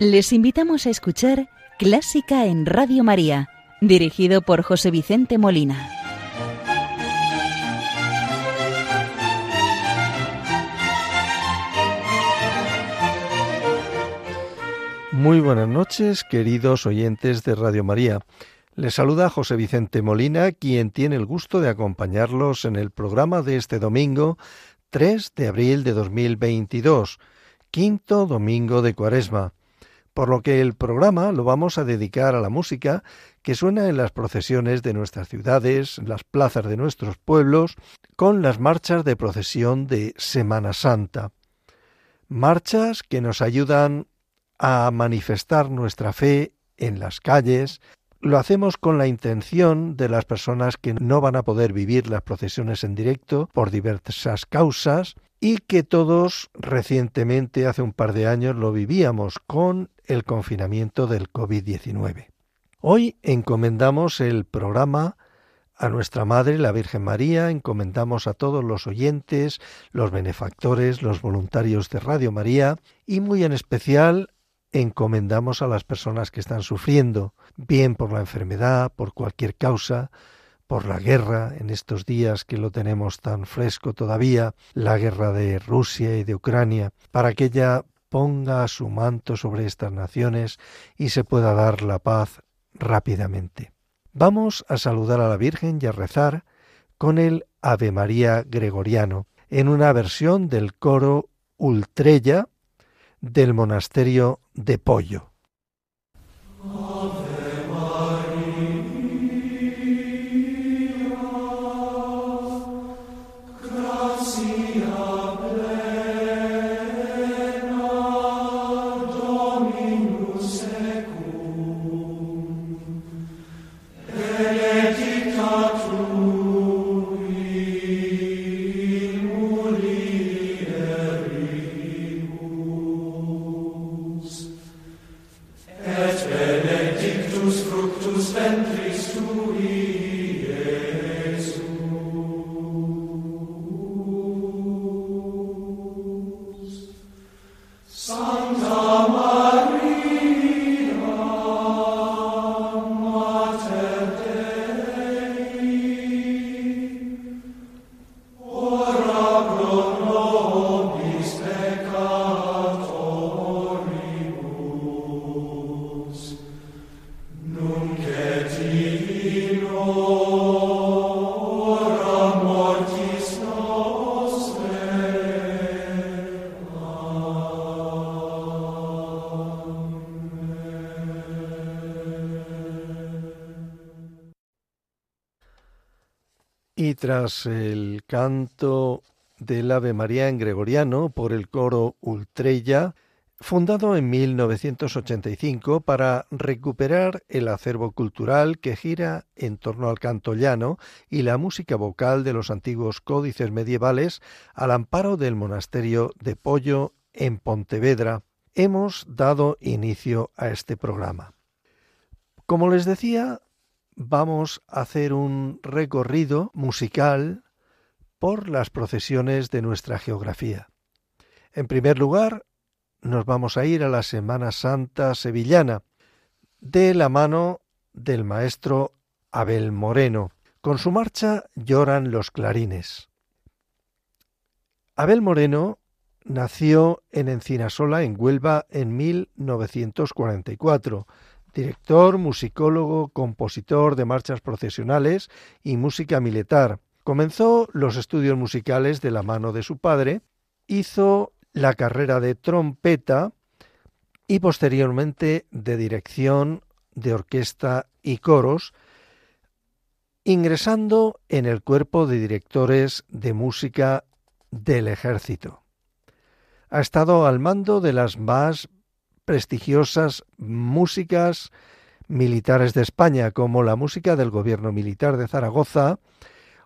Les invitamos a escuchar Clásica en Radio María, dirigido por José Vicente Molina. Muy buenas noches, queridos oyentes de Radio María. Les saluda José Vicente Molina, quien tiene el gusto de acompañarlos en el programa de este domingo 3 de abril de 2022, quinto domingo de Cuaresma, por lo que el programa lo vamos a dedicar a la música que suena en las procesiones de nuestras ciudades, en las plazas de nuestros pueblos, con las marchas de procesión de Semana Santa. Marchas que nos ayudan a manifestar nuestra fe en las calles, lo hacemos con la intención de las personas que no van a poder vivir las procesiones en directo por diversas causas y que todos recientemente, hace un par de años, lo vivíamos con el confinamiento del COVID-19. Hoy encomendamos el programa a nuestra Madre, la Virgen María, encomendamos a todos los oyentes, los benefactores, los voluntarios de Radio María y muy en especial encomendamos a las personas que están sufriendo, bien por la enfermedad, por cualquier causa, por la guerra, en estos días que lo tenemos tan fresco todavía, la guerra de Rusia y de Ucrania, para que ella ponga su manto sobre estas naciones y se pueda dar la paz rápidamente. Vamos a saludar a la Virgen y a rezar con el Ave María Gregoriano, en una versión del coro Ultrella del monasterio de Pollo. Y tras el canto del Ave María en gregoriano por el coro Ultrella, fundado en 1985 para recuperar el acervo cultural que gira en torno al canto llano y la música vocal de los antiguos códices medievales al amparo del monasterio de Pollo en Pontevedra, hemos dado inicio a este programa. Como les decía, vamos a hacer un recorrido musical por las procesiones de nuestra geografía. En primer lugar, nos vamos a ir a la Semana Santa sevillana, de la mano del maestro Abel Moreno. Con su marcha lloran los clarines. Abel Moreno nació en Encinasola, en Huelva, en 1944 director, musicólogo, compositor de marchas procesionales y música militar. Comenzó los estudios musicales de la mano de su padre, hizo la carrera de trompeta y posteriormente de dirección de orquesta y coros, ingresando en el cuerpo de directores de música del ejército. Ha estado al mando de las más prestigiosas músicas militares de España, como la música del gobierno militar de Zaragoza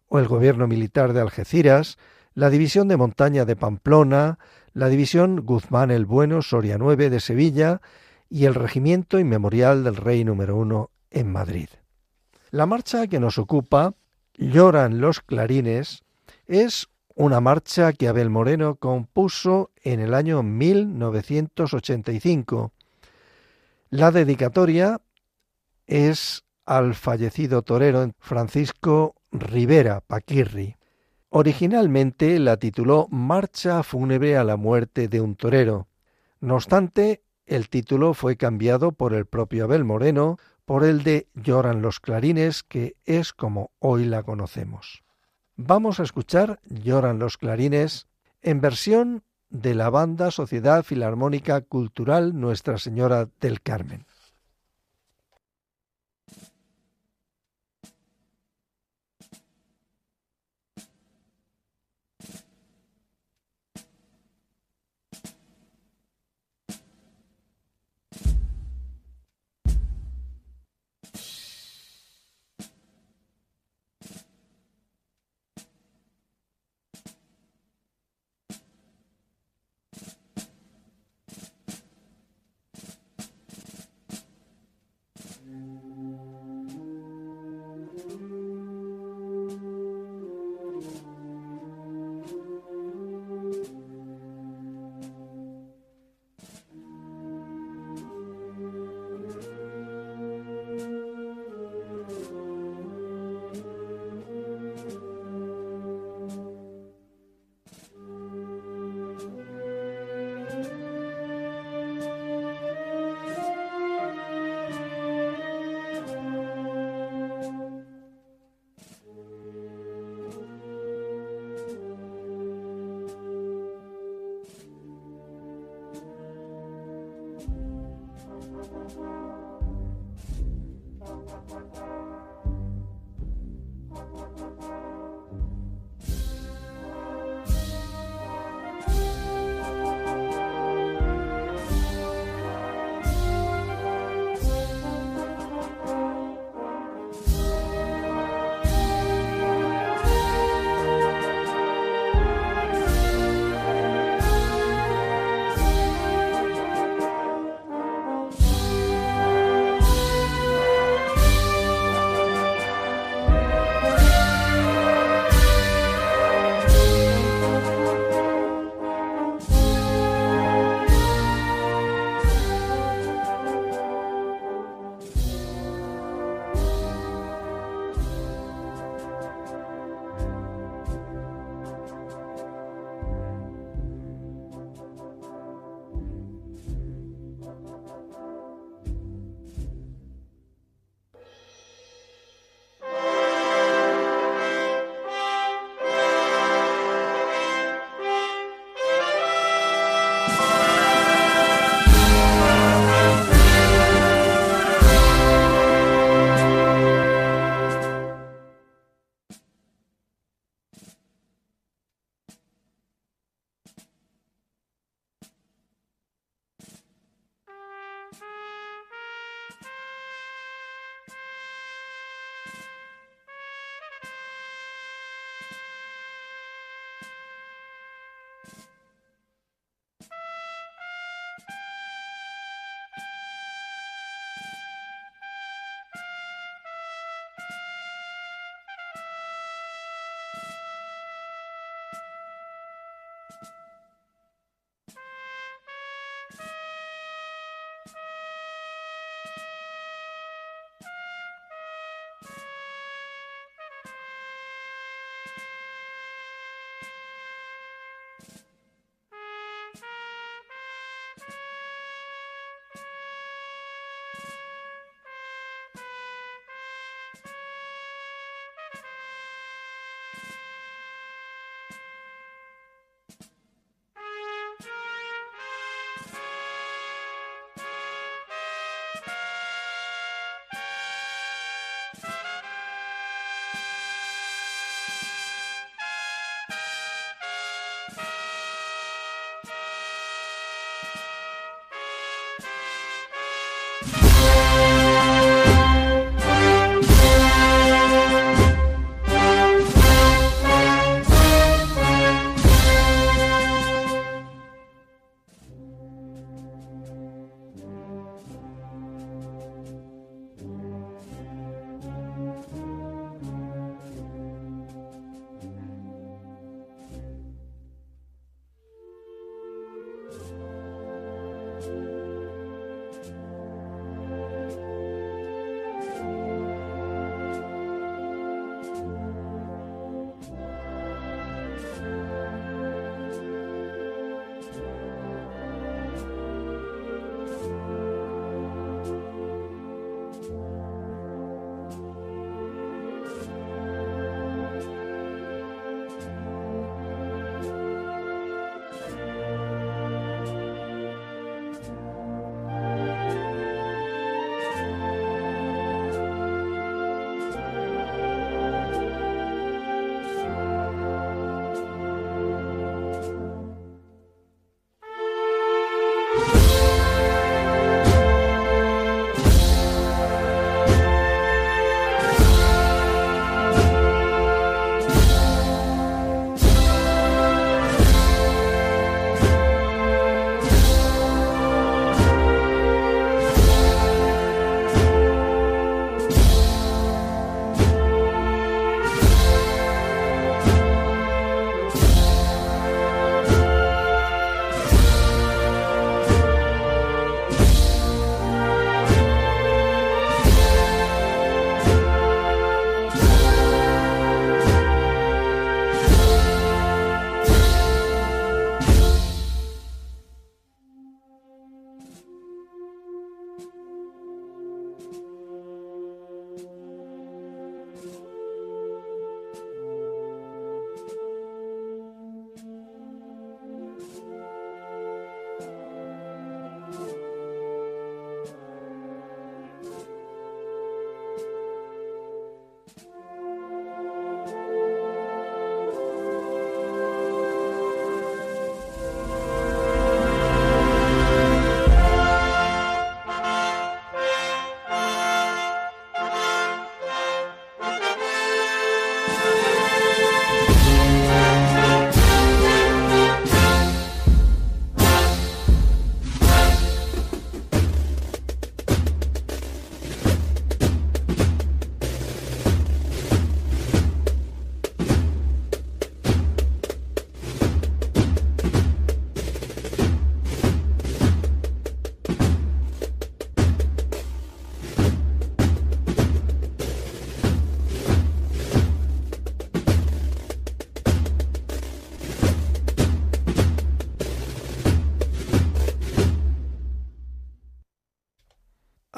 o el gobierno militar de Algeciras, la división de montaña de Pamplona, la división Guzmán el Bueno Soria 9 de Sevilla y el regimiento inmemorial del Rey número 1 en Madrid. La marcha que nos ocupa, Lloran los clarines, es una marcha que Abel Moreno compuso en el año 1985, La dedicatoria es al fallecido torero Francisco Rivera Paquirri. Originalmente la tituló Marcha fúnebre a la muerte de un torero. No obstante, el título fue cambiado por el propio Abel Moreno por el de Lloran los clarines, que es como hoy la conocemos. Vamos a escuchar Lloran los clarines en versión de la banda Sociedad Filarmónica Cultural Nuestra Señora del Carmen.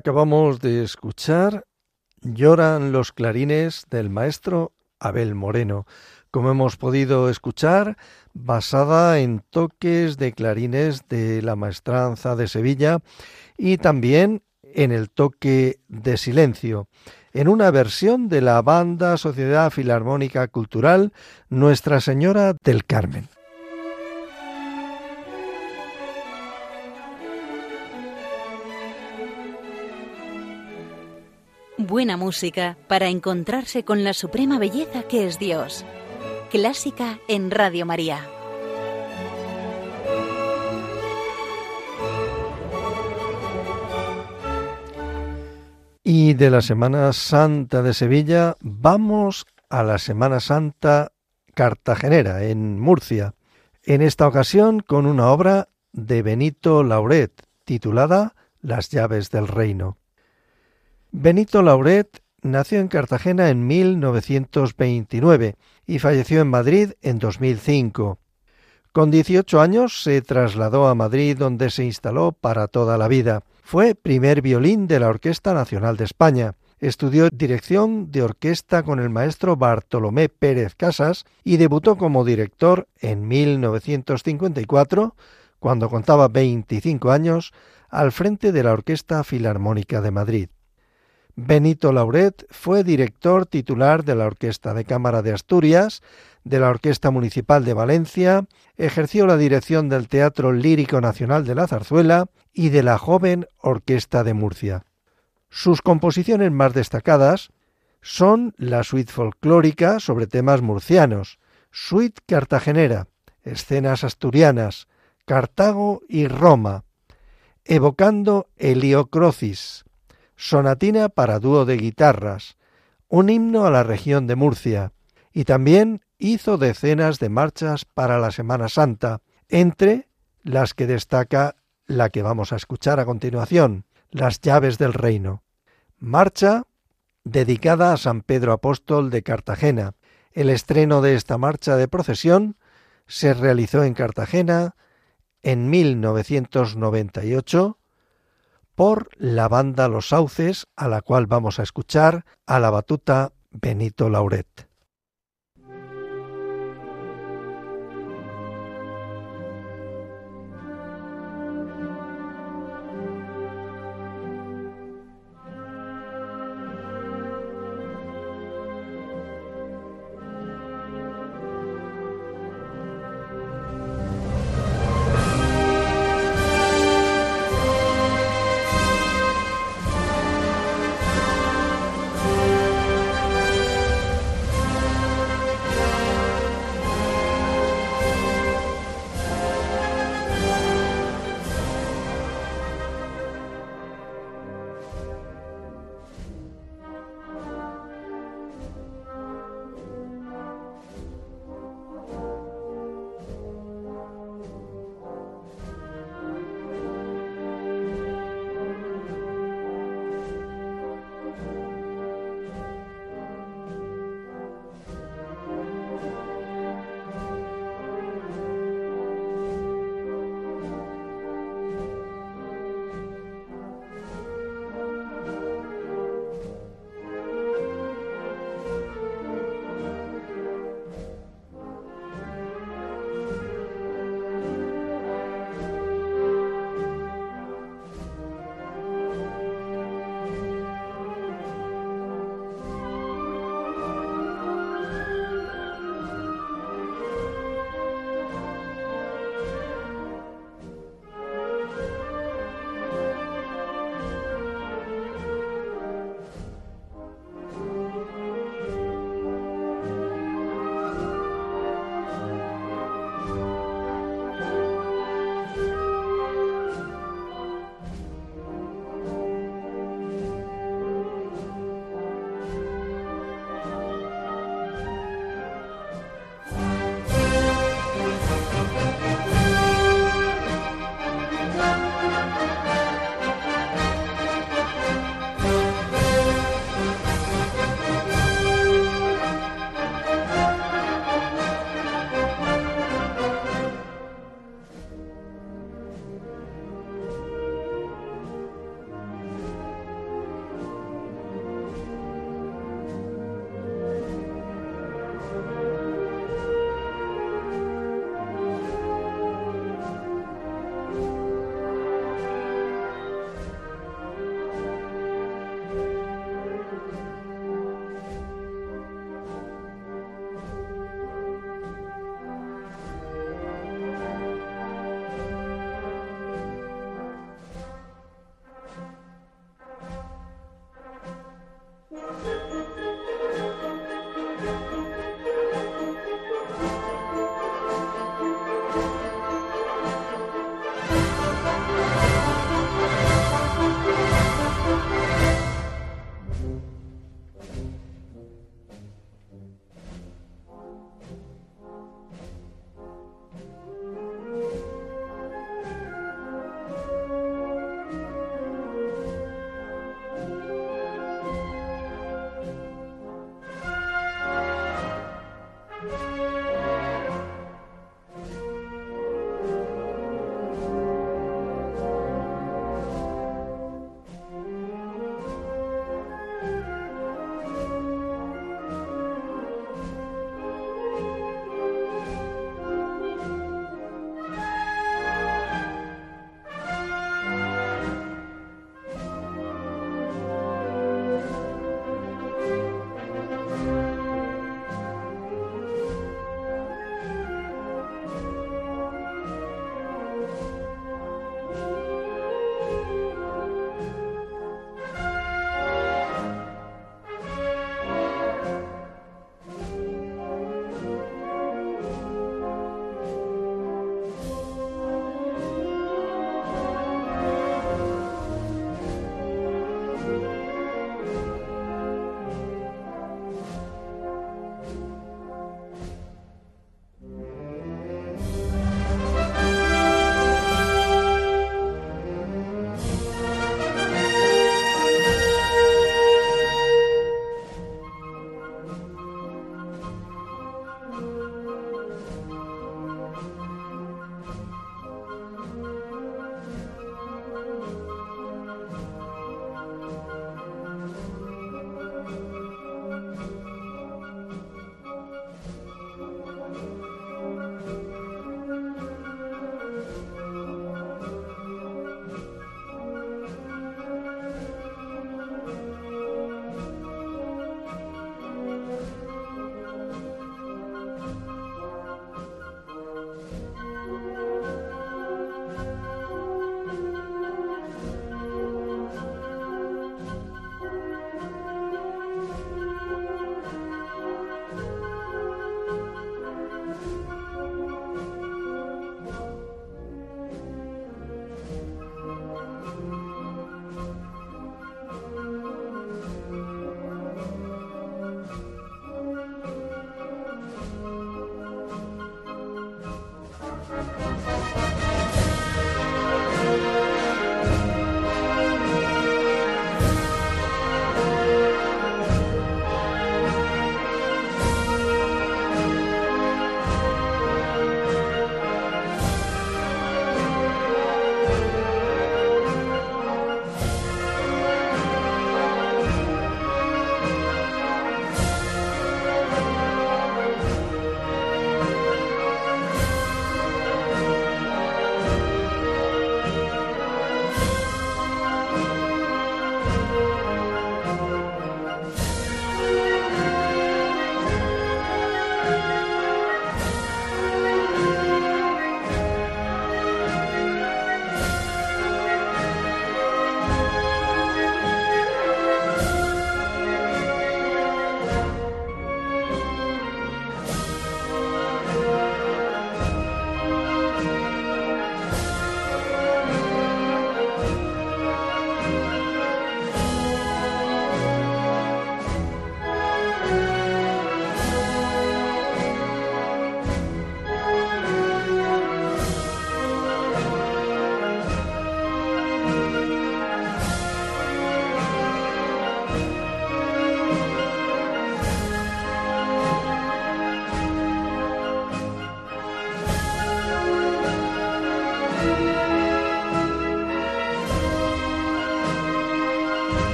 Acabamos de escuchar Lloran los clarines del maestro Abel Moreno, como hemos podido escuchar, basada en toques de clarines de la maestranza de Sevilla y también en el toque de silencio, en una versión de la banda Sociedad Filarmónica Cultural Nuestra Señora del Carmen. Buena música para encontrarse con la suprema belleza que es Dios. Clásica en Radio María. Y de la Semana Santa de Sevilla vamos a la Semana Santa cartagenera, en Murcia, en esta ocasión con una obra de Benito Lauret, titulada Las llaves del reino. Benito Lauret nació en Cartagena en 1929 y falleció en Madrid en 2005. Con 18 años se trasladó a Madrid donde se instaló para toda la vida. Fue primer violín de la Orquesta Nacional de España. Estudió dirección de orquesta con el maestro Bartolomé Pérez Casas y debutó como director en 1954, cuando contaba 25 años, al frente de la Orquesta Filarmónica de Madrid. Benito Lauret fue director titular de la Orquesta de Cámara de Asturias, de la Orquesta Municipal de Valencia, ejerció la dirección del Teatro Lírico Nacional de la Zarzuela y de la Joven Orquesta de Murcia. Sus composiciones más destacadas son la suite folclórica sobre temas murcianos, suite cartagenera, escenas asturianas, Cartago y Roma, evocando Heliocrocis, sonatina para dúo de guitarras, un himno a la región de Murcia, y también hizo decenas de marchas para la Semana Santa, entre las que destaca la que vamos a escuchar a continuación, Las llaves del reino. Marcha dedicada a San Pedro Apóstol de Cartagena. El estreno de esta marcha de procesión se realizó en Cartagena en 1998 por la banda Los Sauces, a la cual vamos a escuchar a la batuta Benito Lauret.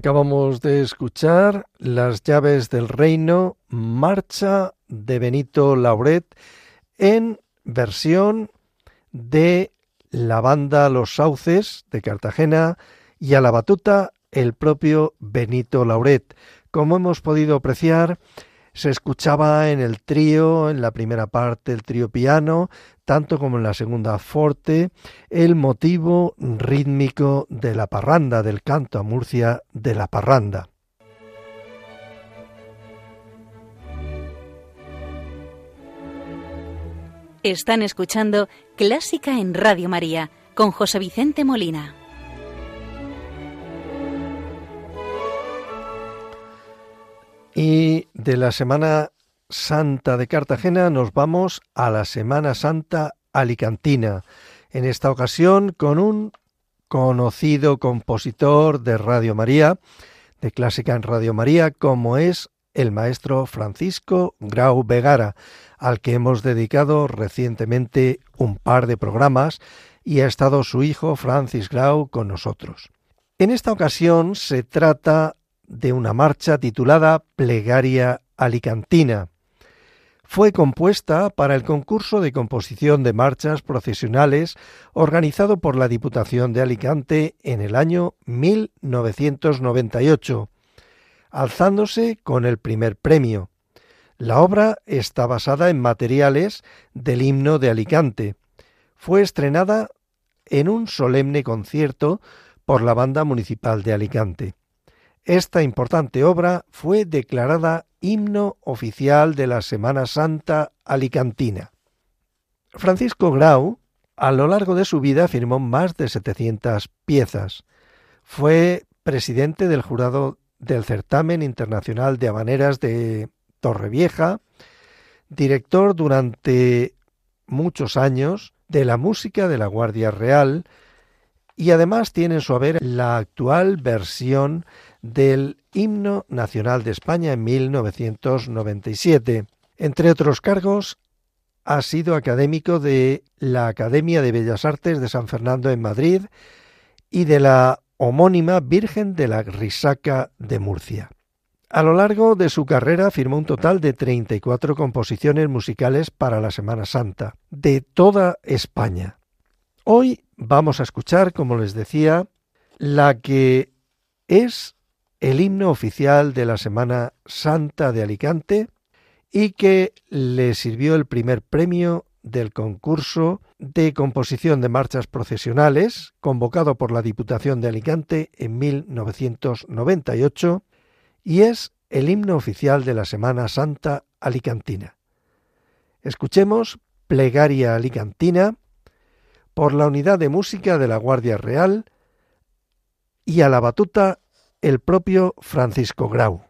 Acabamos de escuchar Las llaves del reino, marcha de Benito Lauret en versión de la banda Los Sauces de Cartagena y a la batuta el propio Benito Lauret. Como hemos podido apreciar, se escuchaba en el trío, en la primera parte el trío piano, tanto como en la segunda forte, el motivo rítmico de la parranda, del canto a Murcia de la parranda. Están escuchando Clásica en Radio María con José Vicente Molina. Y de la Semana Santa de Cartagena nos vamos a la Semana Santa Alicantina, en esta ocasión con un conocido compositor de Radio María, de clásica en Radio María, como es el maestro Francisco Grau Vegara, al que hemos dedicado recientemente un par de programas y ha estado su hijo Francis Grau con nosotros. En esta ocasión se trata de una marcha titulada Plegaria Alicantina. Fue compuesta para el concurso de composición de marchas procesionales organizado por la Diputación de Alicante en el año 1998, alzándose con el primer premio. La obra está basada en materiales del himno de Alicante. Fue estrenada en un solemne concierto por la Banda Municipal de Alicante. Esta importante obra fue declarada himno oficial de la Semana Santa alicantina. Francisco Grau, a lo largo de su vida, firmó más de 700 piezas. Fue presidente del jurado del Certamen Internacional de Habaneras de Torrevieja, director durante muchos años de la música de la Guardia Real y además tiene en su haber la actual versión del Himno Nacional de España en 1997. Entre otros cargos, ha sido académico de la Academia de Bellas Artes de San Fernando en Madrid y de la homónima Virgen de la Risaca de Murcia. A lo largo de su carrera firmó un total de 34 composiciones musicales para la Semana Santa, de toda España. Hoy vamos a escuchar, como les decía, la que es el himno oficial de la Semana Santa de Alicante y que le sirvió el primer premio del concurso de composición de marchas procesionales convocado por la Diputación de Alicante en 1998 y es el himno oficial de la Semana Santa Alicantina. Escuchemos Plegaria Alicantina por la Unidad de Música de la Guardia Real y a la batuta el propio Francisco Grau.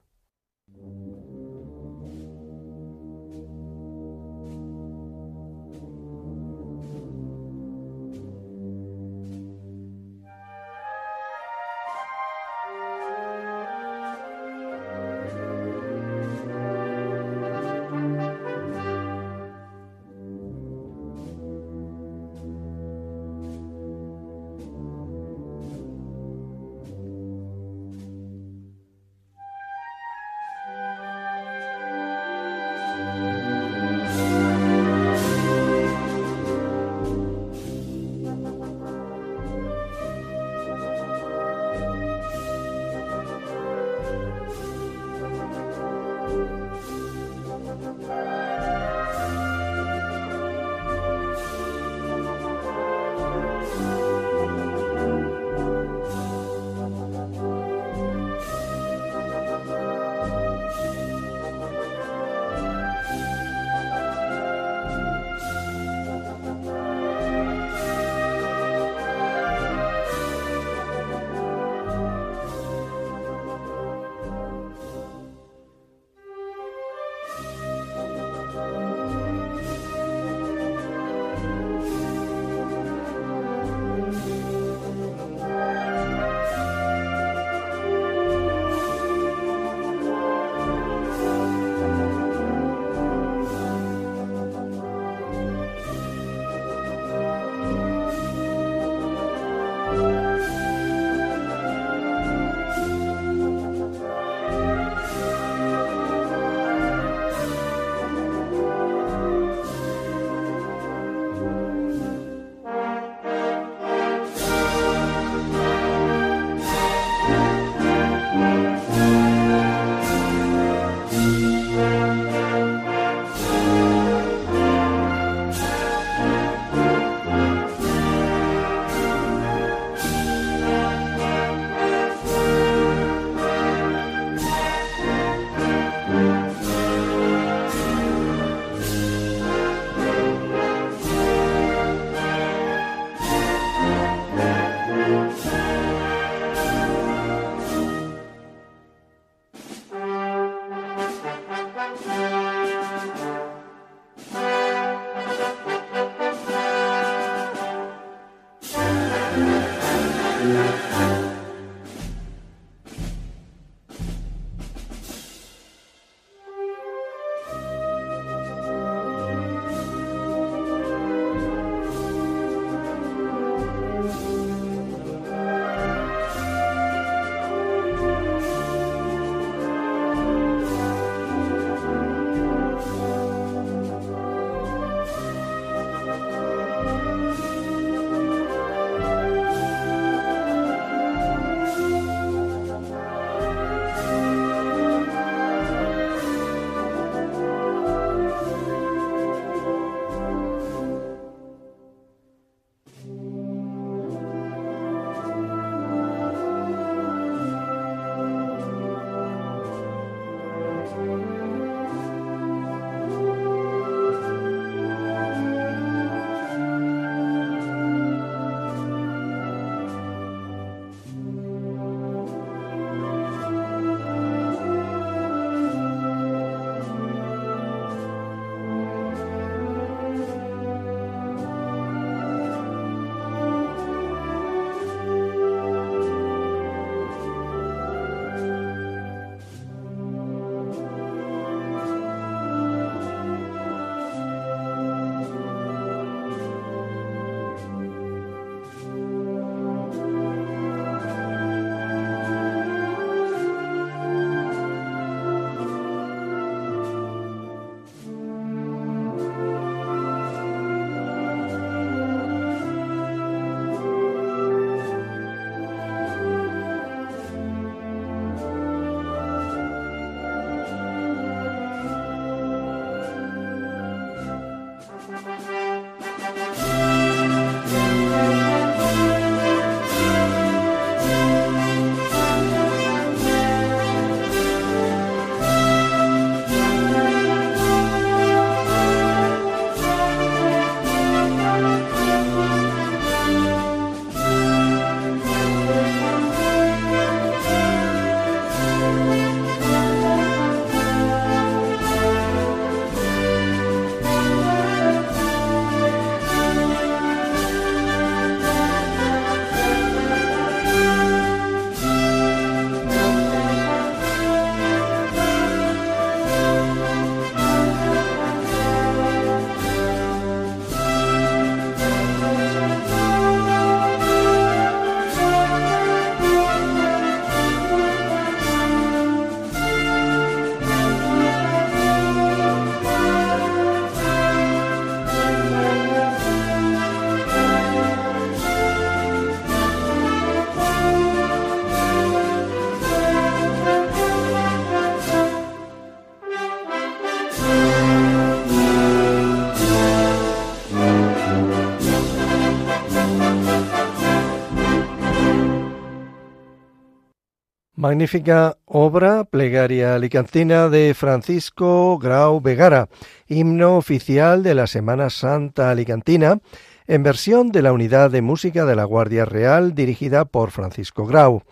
Magnífica obra, plegaria alicantina de Francisco Grau Vegara, himno oficial de la Semana Santa Alicantina, en versión de la Unidad de Música de la Guardia Real dirigida por Francisco Grau.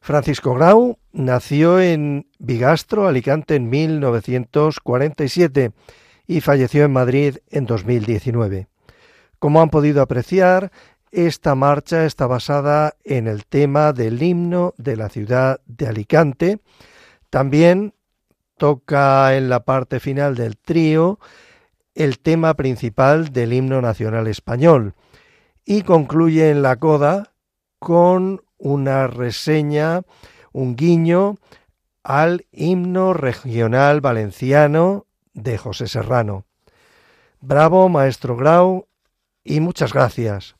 Francisco Grau nació en Bigastro, Alicante, en 1947 y falleció en Madrid en 2019. Como han podido apreciar, esta marcha está basada en el tema del himno de la ciudad de Alicante. También toca en la parte final del trío el tema principal del himno nacional español y concluye en la coda con una reseña, un guiño al himno regional valenciano de José Serrano. Bravo, maestro Grau, y muchas gracias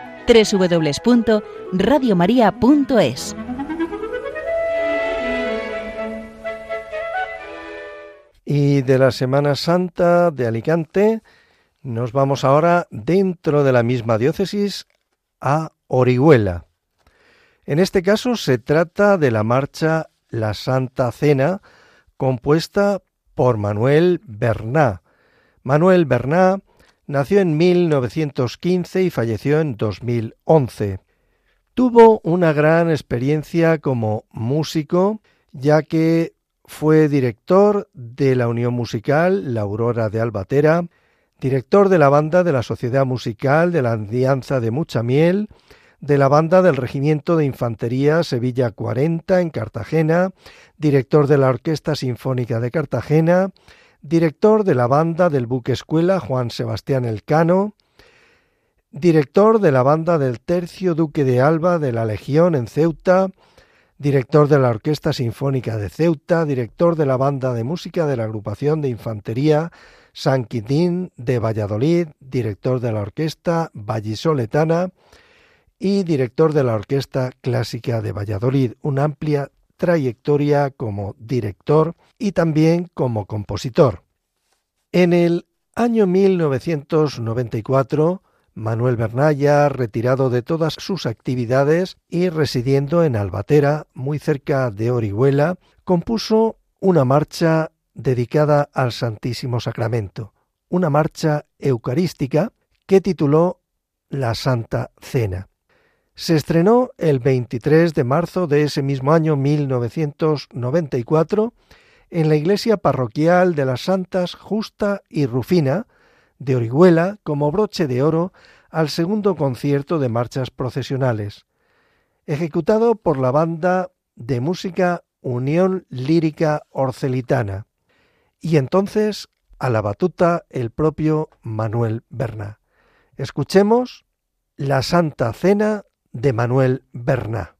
www.radiomaria.es. Y de la Semana Santa de Alicante nos vamos ahora dentro de la misma diócesis a Orihuela. En este caso se trata de la marcha La Santa Cena, compuesta por Manuel Berná. Manuel Berná Nació en 1915 y falleció en 2011. Tuvo una gran experiencia como músico, ya que fue director de la Unión Musical La Aurora de Albatera, director de la banda de la Sociedad Musical de la Alianza de Mucha Miel, de la banda del Regimiento de Infantería Sevilla 40 en Cartagena, director de la Orquesta Sinfónica de Cartagena, director de la banda del buque escuela Juan Sebastián Elcano, director de la banda del Tercio Duque de Alba de la Legión en Ceuta, director de la Orquesta Sinfónica de Ceuta, director de la banda de música de la agrupación de infantería San Quintín de Valladolid, director de la Orquesta Vallisoletana y director de la Orquesta Clásica de Valladolid, una amplia trayectoria como director y también como compositor. En el año 1994, Manuel Bernaya, retirado de todas sus actividades y residiendo en Albatera, muy cerca de Orihuela, compuso una marcha dedicada al Santísimo Sacramento, una marcha eucarística que tituló La Santa Cena. Se estrenó el 23 de marzo de ese mismo año 1994 en la iglesia parroquial de las Santas Justa y Rufina de Orihuela como broche de oro al segundo concierto de marchas procesionales, ejecutado por la banda de música Unión Lírica Orcelitana, y entonces a la batuta el propio Manuel Berna. Escuchemos la Santa Cena de Manuel Berna.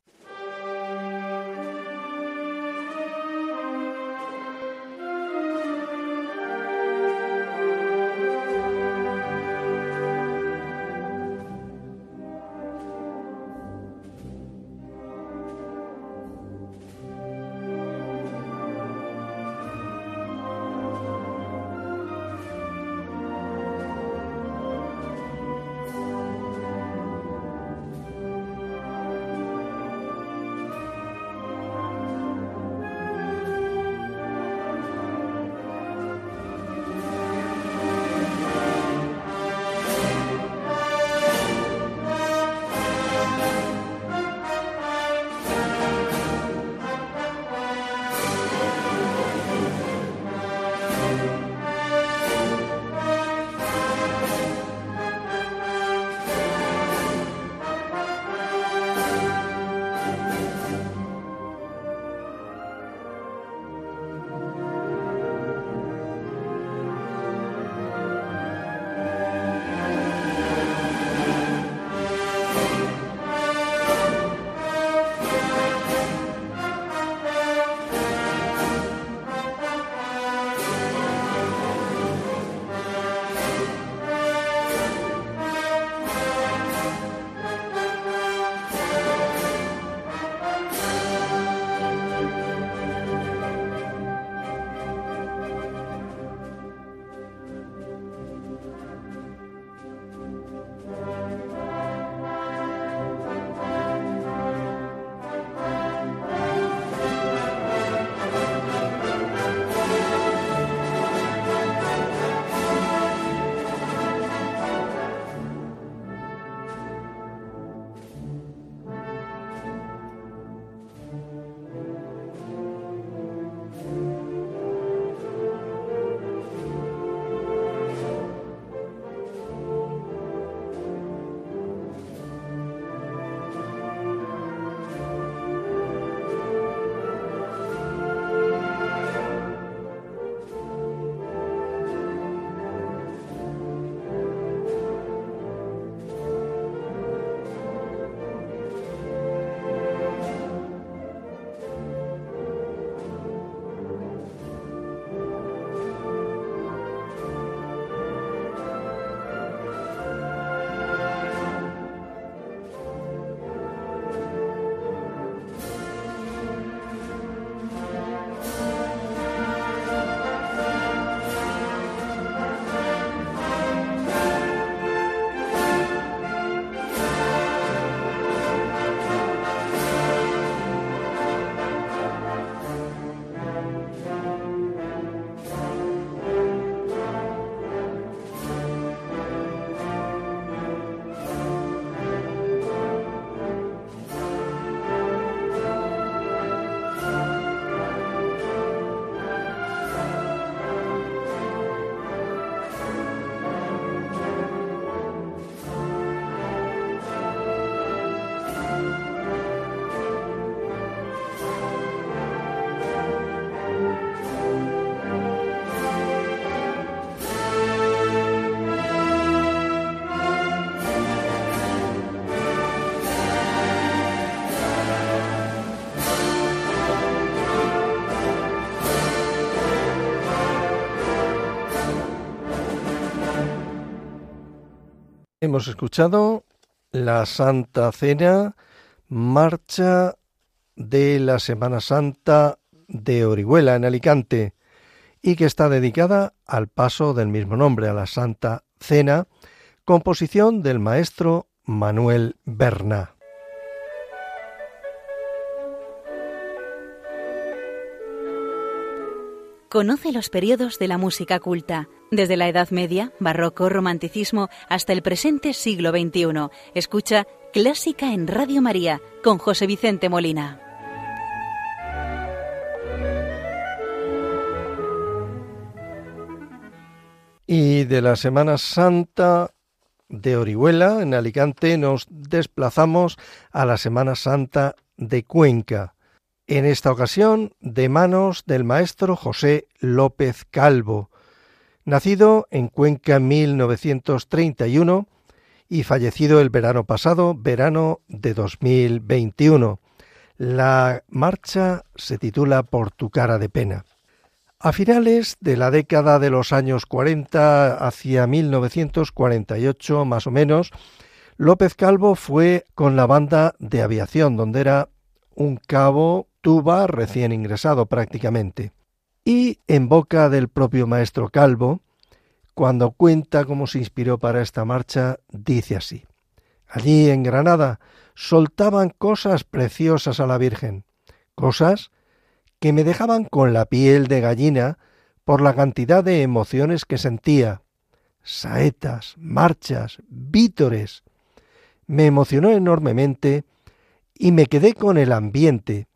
Hemos escuchado la Santa Cena, marcha de la Semana Santa de Orihuela en Alicante y que está dedicada al paso del mismo nombre, a la Santa Cena, composición del maestro Manuel Berna. Conoce los periodos de la música culta, desde la Edad Media, Barroco, Romanticismo, hasta el presente siglo XXI. Escucha Clásica en Radio María con José Vicente Molina. Y de la Semana Santa de Orihuela, en Alicante, nos desplazamos a la Semana Santa de Cuenca en esta ocasión de manos del maestro José López Calvo, nacido en Cuenca en 1931 y fallecido el verano pasado, verano de 2021. La marcha se titula Por tu cara de pena. A finales de la década de los años 40 hacia 1948 más o menos, López Calvo fue con la banda de aviación, donde era un cabo tuba recién ingresado prácticamente. Y en boca del propio maestro Calvo, cuando cuenta cómo se inspiró para esta marcha, dice así. Allí en Granada soltaban cosas preciosas a la Virgen, cosas que me dejaban con la piel de gallina por la cantidad de emociones que sentía. Saetas, marchas, vítores. Me emocionó enormemente y me quedé con el ambiente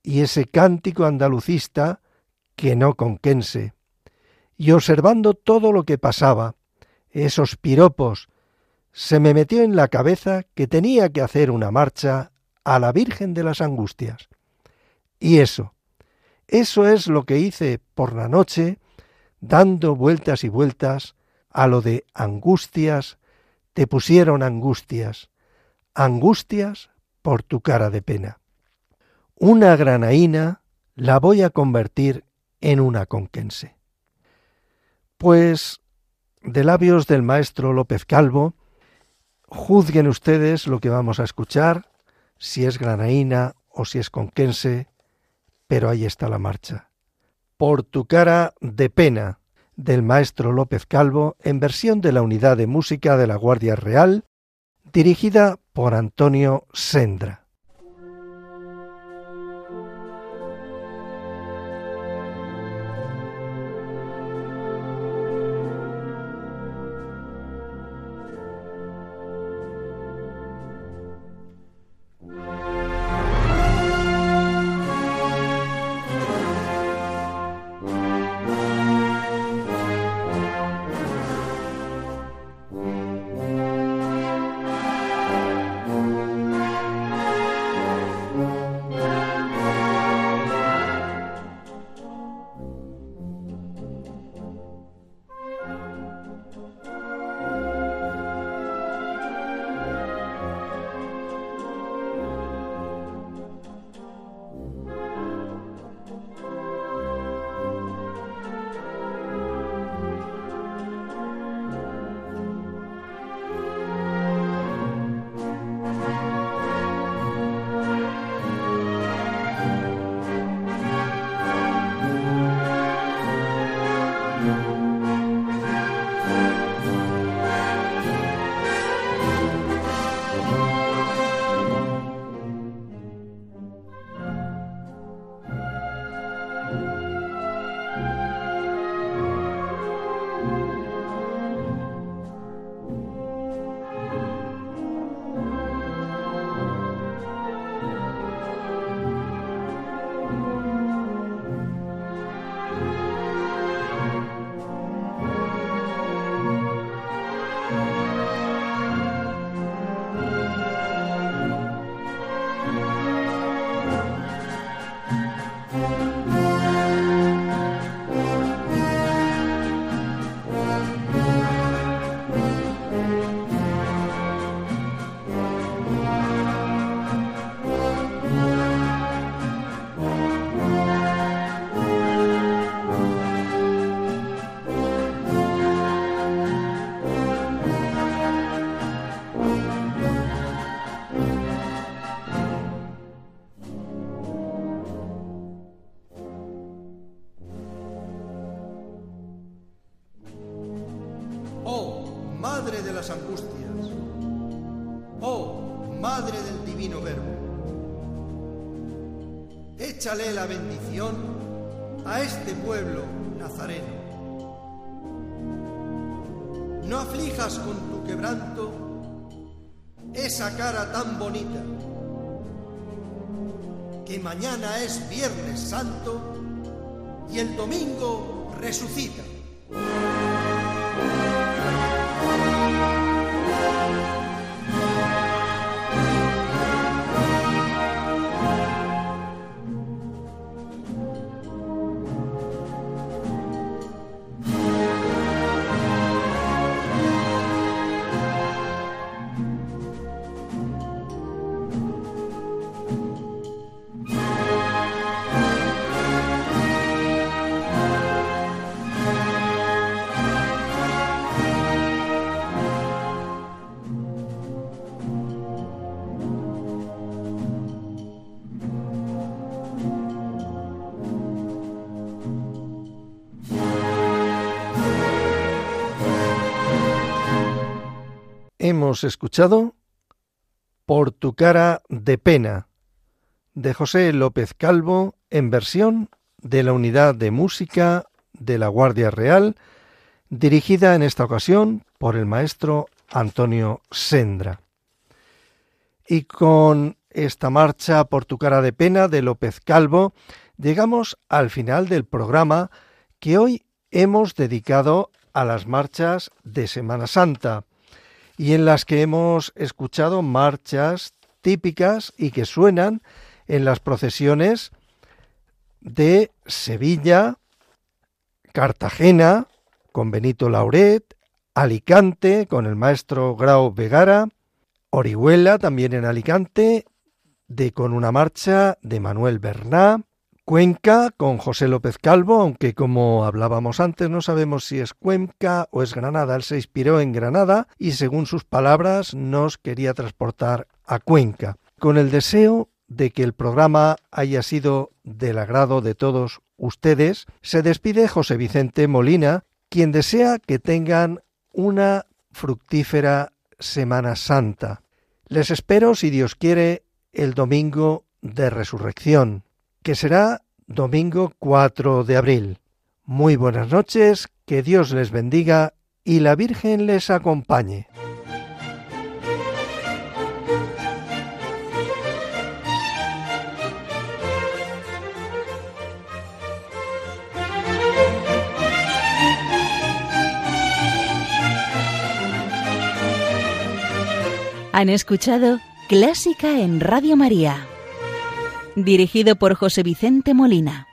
y ese cántico andalucista que no conquense, y observando todo lo que pasaba, esos piropos, se me metió en la cabeza que tenía que hacer una marcha a la Virgen de las Angustias. Y eso, eso es lo que hice por la noche, dando vueltas y vueltas a lo de angustias, te pusieron angustias, angustias por tu cara de pena. Una granaína la voy a convertir en una conquense. Pues de labios del maestro López Calvo, juzguen ustedes lo que vamos a escuchar, si es granaína o si es conquense, pero ahí está la marcha. Por tu cara de pena, del maestro López Calvo, en versión de la Unidad de Música de la Guardia Real, dirigida por Antonio Sendra. Es Viernes Santo y el domingo resucita. Hemos escuchado Por tu cara de pena de José López Calvo en versión de la Unidad de Música de la Guardia Real, dirigida en esta ocasión por el maestro Antonio Sendra. Y con esta marcha por tu cara de pena de López Calvo, llegamos al final del programa que hoy hemos dedicado a las marchas de Semana Santa y en las que hemos escuchado marchas típicas y que suenan en las procesiones de Sevilla, Cartagena, con Benito Lauret, Alicante, con el maestro Grau Vegara, Orihuela, también en Alicante, de con una marcha de Manuel Berná, Cuenca con José López Calvo, aunque como hablábamos antes no sabemos si es Cuenca o es Granada. Él se inspiró en Granada y según sus palabras nos quería transportar a Cuenca, con el deseo de que el programa haya sido del agrado de todos ustedes, se despide José Vicente Molina, quien desea que tengan una fructífera Semana Santa. Les espero, si Dios quiere, el domingo de resurrección que será domingo 4 de abril. Muy buenas noches, que Dios les bendiga y la Virgen les acompañe. Han escuchado Clásica en Radio María dirigido por José Vicente Molina.